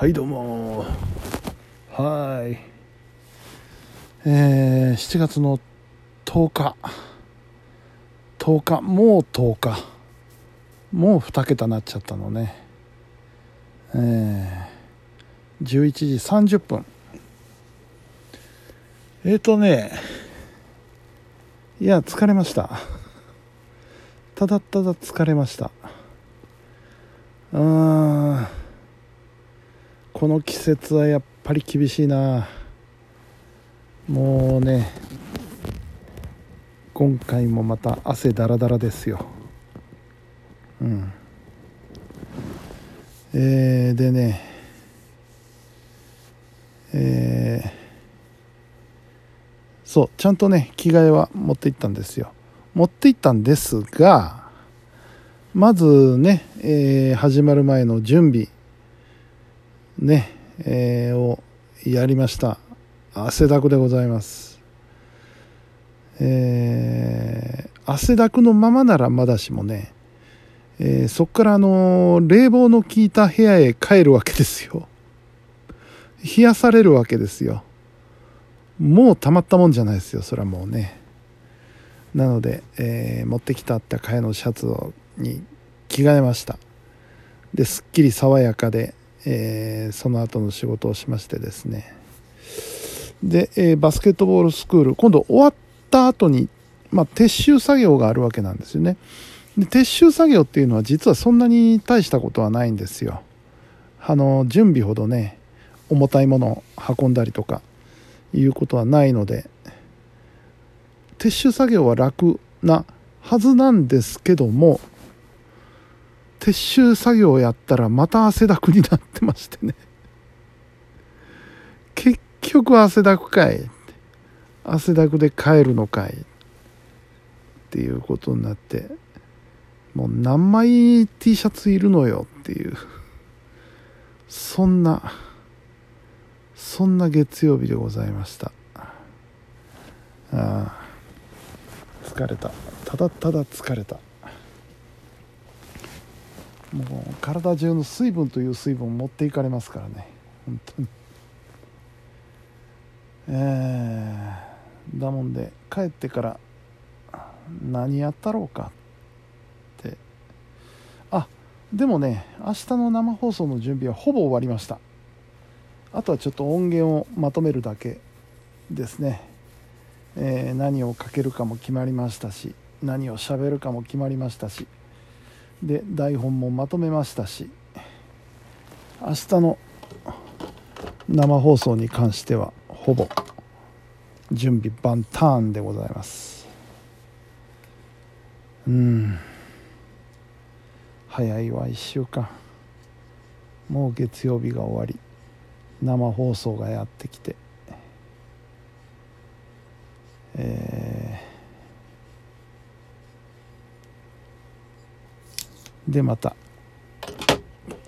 はいどうもはい。えー、7月の10日。10日もう10日。もう2桁なっちゃったのね。えー、11時30分。えーとね。いや疲れました。ただただ疲れました。うーん。この季節はやっぱり厳しいな。もうね今回もまた汗だらだらですよ。うん。えー、でねえー、そうちゃんとね着替えは持って行ったんですよ。持って行ったんですがまずね、えー、始まる前の準備ね、えー、をやりました。汗だくでございます。えー、汗だくのままならまだしもね、えー、そこからあの冷房の効いた部屋へ帰るわけですよ。冷やされるわけですよ。もうたまったもんじゃないですよそれはもうね。なので、えー、持ってきたあったかいのシャツに着替えました。ですっきり爽やかで、えー、その後の仕事をしましてですね。で、えー、バスケットボールスクール今度終わった後に、まあ、撤収作業があるわけなんですよね。で撤収作業っていうのは実はそんなに大したことはないんですよ。あの準備ほどね重たいものを運んだりとかいうことはないので撤収作業は楽なはずなんですけども撤収作業をやったらまた汗だくになってましてね。結局汗だくかい。汗だくで帰るのかい。っていうことになって。もう何枚 T シャツいるのよ。っていう。そんなそんな月曜日でございました。ああ。疲れた。ただただ疲れた。もう体中の水分という水分を持っていかれますからね。本当に。えー、だもんで帰ってから何やったろうかって。あでもね明日の生放送の準備はほぼ終わりました。あとはちょっと音源をまとめるだけですね、えー、何をかけるかも決まりましたし何を喋るかも決まりましたし。で台本もまとめましたし明日の生放送に関してはほぼ準備万端でございます。うん。早いわ1週間。もう月曜日が終わり生放送がやってきて。えー、でまた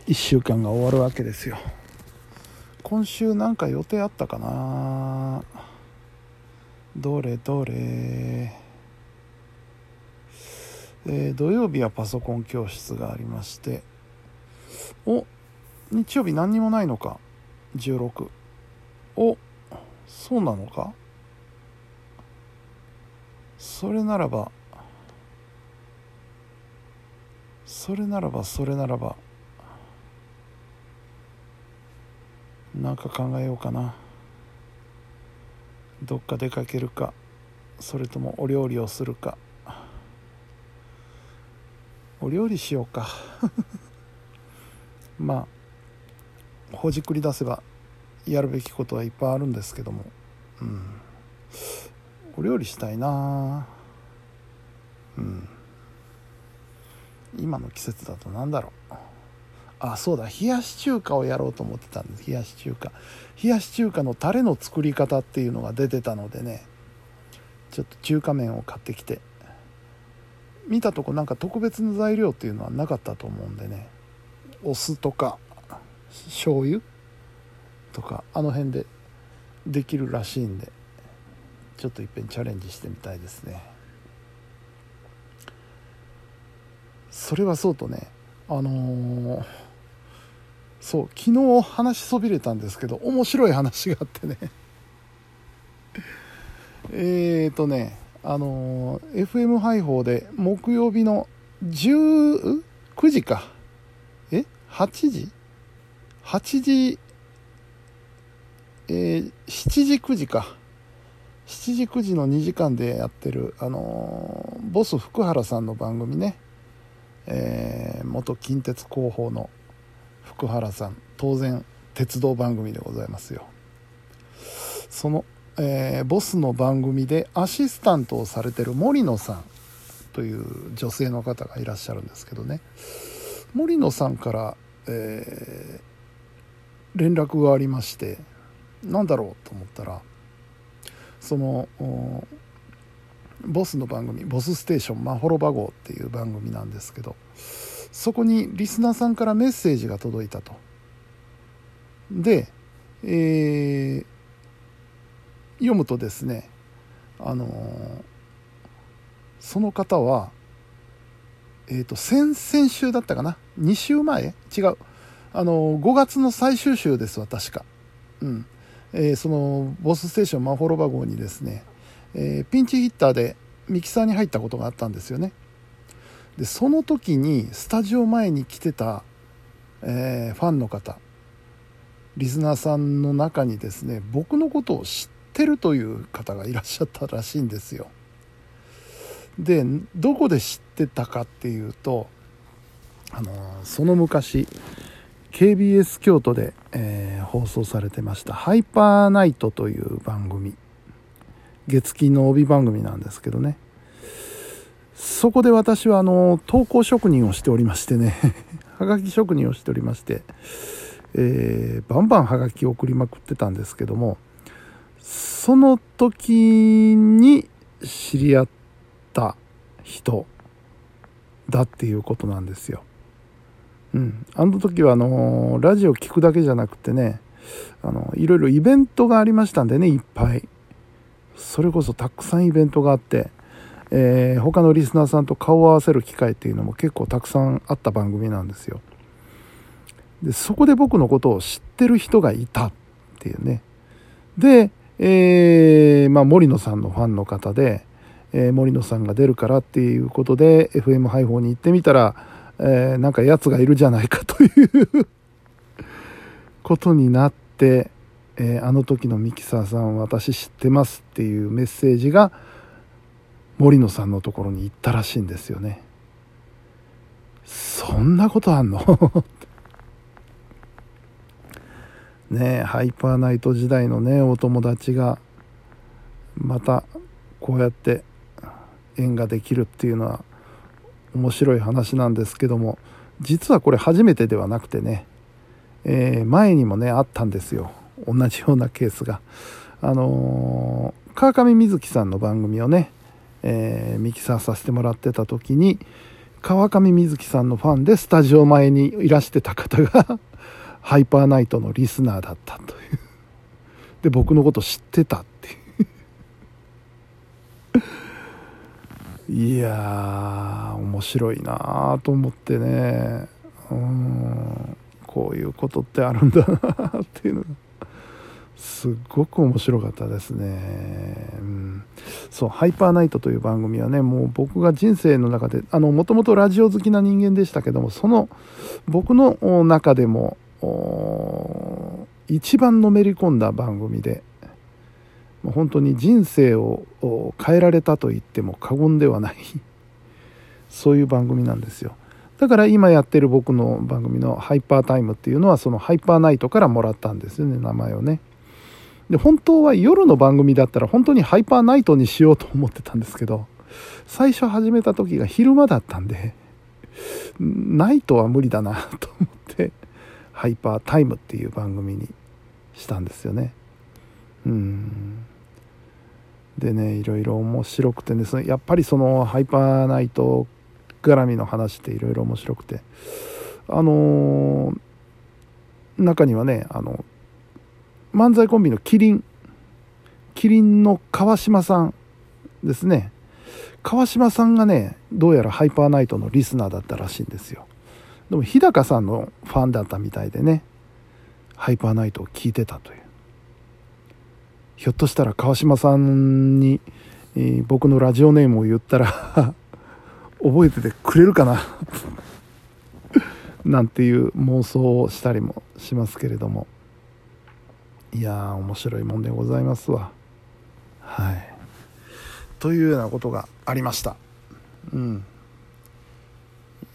1週間が終わるわけですよ。今週なんか予定あったかな？どれどれ？えー、土曜日はパソコン教室がありまして。お日曜日何にもないのか？16おそうなのか？それならばそれならばそれならばなんか考えようかな。どっか出かけるかそれともお料理をするか。お料理しようか。まあほじくり出せばやるべきことはいっぱいあるんですけども。うん。お料理したいなうん。今の季節だと何だろう。あそうだ。冷やし中華をやろうと思ってたんです。冷やし中華。冷やし中華のタレの作り方っていうのが出てたのでね。ちょっと中華麺を買ってきて。見たとこなんか特別な材料っていうのはなかったと思うんでね。お酢とか醤油とかあの辺でできるらしいんで。ちょっといっぺんチャレンジしてみたいですね。それはそうとねあのーそう昨日話しそびれたんですけど面白い話があってね。えっとねあのー、FM 配報で木曜日の19時か。え？8時 ?8 時えー、7時9時か。7時9時の2時間でやってるあのー、ボス福原さんの番組ね、えー、元近鉄広報の福原さん当然鉄道番組でございますよ。その、えー、ボスの番組でアシスタントをされてる森野さんという女性の方がいらっしゃるんですけどね。森野さんから、えー、連絡がありまして何だろうと思ったらそのボスの番組「ボスステーションまほろば号」っていう番組なんですけどそこにリスナーさんからメッセージが届いたと。で、えー、読むとですね、あのー、その方は、えっ、ー、と、先々週だったかな ?2 週前？違う。あのー、5月の最終週ですわ、確か。うん。えー、その、ボスステーションマホロバ号にですね、えー、ピンチヒッターでミキサーに入ったことがあったんですよね。でその時にスタジオ前に来てた、えー、ファンの方リスナーさんの中にですね僕のことを知ってるという方がいらっしゃったらしいんですよでどこで知ってたかっていうとあのその昔 KBS 京都で、えー、放送されてました「ハイパーナイト」という番組月金の帯番組なんですけどね。そこで私はあの投稿職人をしておりましてね。はがき職人をしておりまして、えー、バンバンはがきを送りまくってたんですけどもその時に知り合った人だっていうことなんですよ。うん、あの時はあのラジオ聞くだけじゃなくてねあのいろいろイベントがありましたんでねいっぱい。それこそたくさんイベントがあってえー、他のリスナーさんと顔を合わせる機会っていうのも結構たくさんあった番組なんですよ。でそこで僕のことを知ってる人がいたっていうね。で、えー、まあ、森野さんのファンの方で、えー、森野さんが出るからっていうことで FM 配報に行ってみたら、えー、なんか奴がいるじゃないかということになって、えー、あの時のミキサーさん私知ってますっていうメッセージが森野さんのところに行ったらしいんですよね。そんなことあんの？ねえハイパーナイト時代のねお友達がまたこうやって縁ができるっていうのは面白い話なんですけども実はこれ初めてではなくてね、えー、前にもねあったんですよ。同じようなケースが。あのー、川上瑞希さんの番組をねえー、ミキサーさせてもらってた時に川上瑞希さんのファンでスタジオ前にいらしてた方が ハイパーナイトのリスナーだったという。で僕のこと知ってたっていう。いやー面白いなと思ってね。うんこういうことってあるんだなっていうのが。すっごく面白かったですね、うん、そう「ハイパーナイト」という番組はねもう僕が人生の中でもともとラジオ好きな人間でしたけどもその僕の中でも一番のめり込んだ番組で本当に人生を変えられたと言っても過言ではないそういう番組なんですよ。だから今やってる僕の番組の「ハイパータイム」っていうのはそのハイパーナイトからもらったんですよね名前をね。で本当は夜の番組だったら本当にハイパーナイトにしようと思ってたんですけど最初始めた時が昼間だったんでナイトは無理だなと思ってハイパータイムっていう番組にしたんですよね。うん。でねいろいろ面白くてですねやっぱりそのハイパーナイト絡みの話っていろいろ面白くてあのー、中にはねあの漫才コンビのキリン。キリンの川島さんですね。川島さんがねどうやらハイパーナイトのリスナーだったらしいんですよ。でも日高さんのファンだったみたいでねハイパーナイトを聞いてたという。ひょっとしたら川島さんに、えー、僕のラジオネームを言ったら 覚えててくれるかな なんていう妄想をしたりもしますけれども。いや面白いもんでございますわ。はい。というようなことがありました。うん。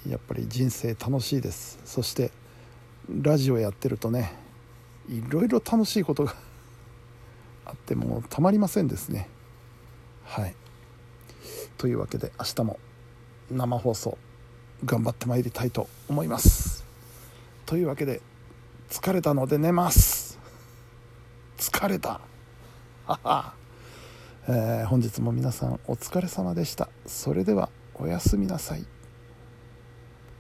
やっぱり人生楽しいです。そしてラジオやってるとねいろいろ楽しいことが あってもうたまりませんですね。はい。というわけで明日も生放送頑張ってまいりたいと思います。というわけで疲れたので寝ます。疲れた。はは、えー、本日も皆さんお疲れ様でした。それではおやすみなさい。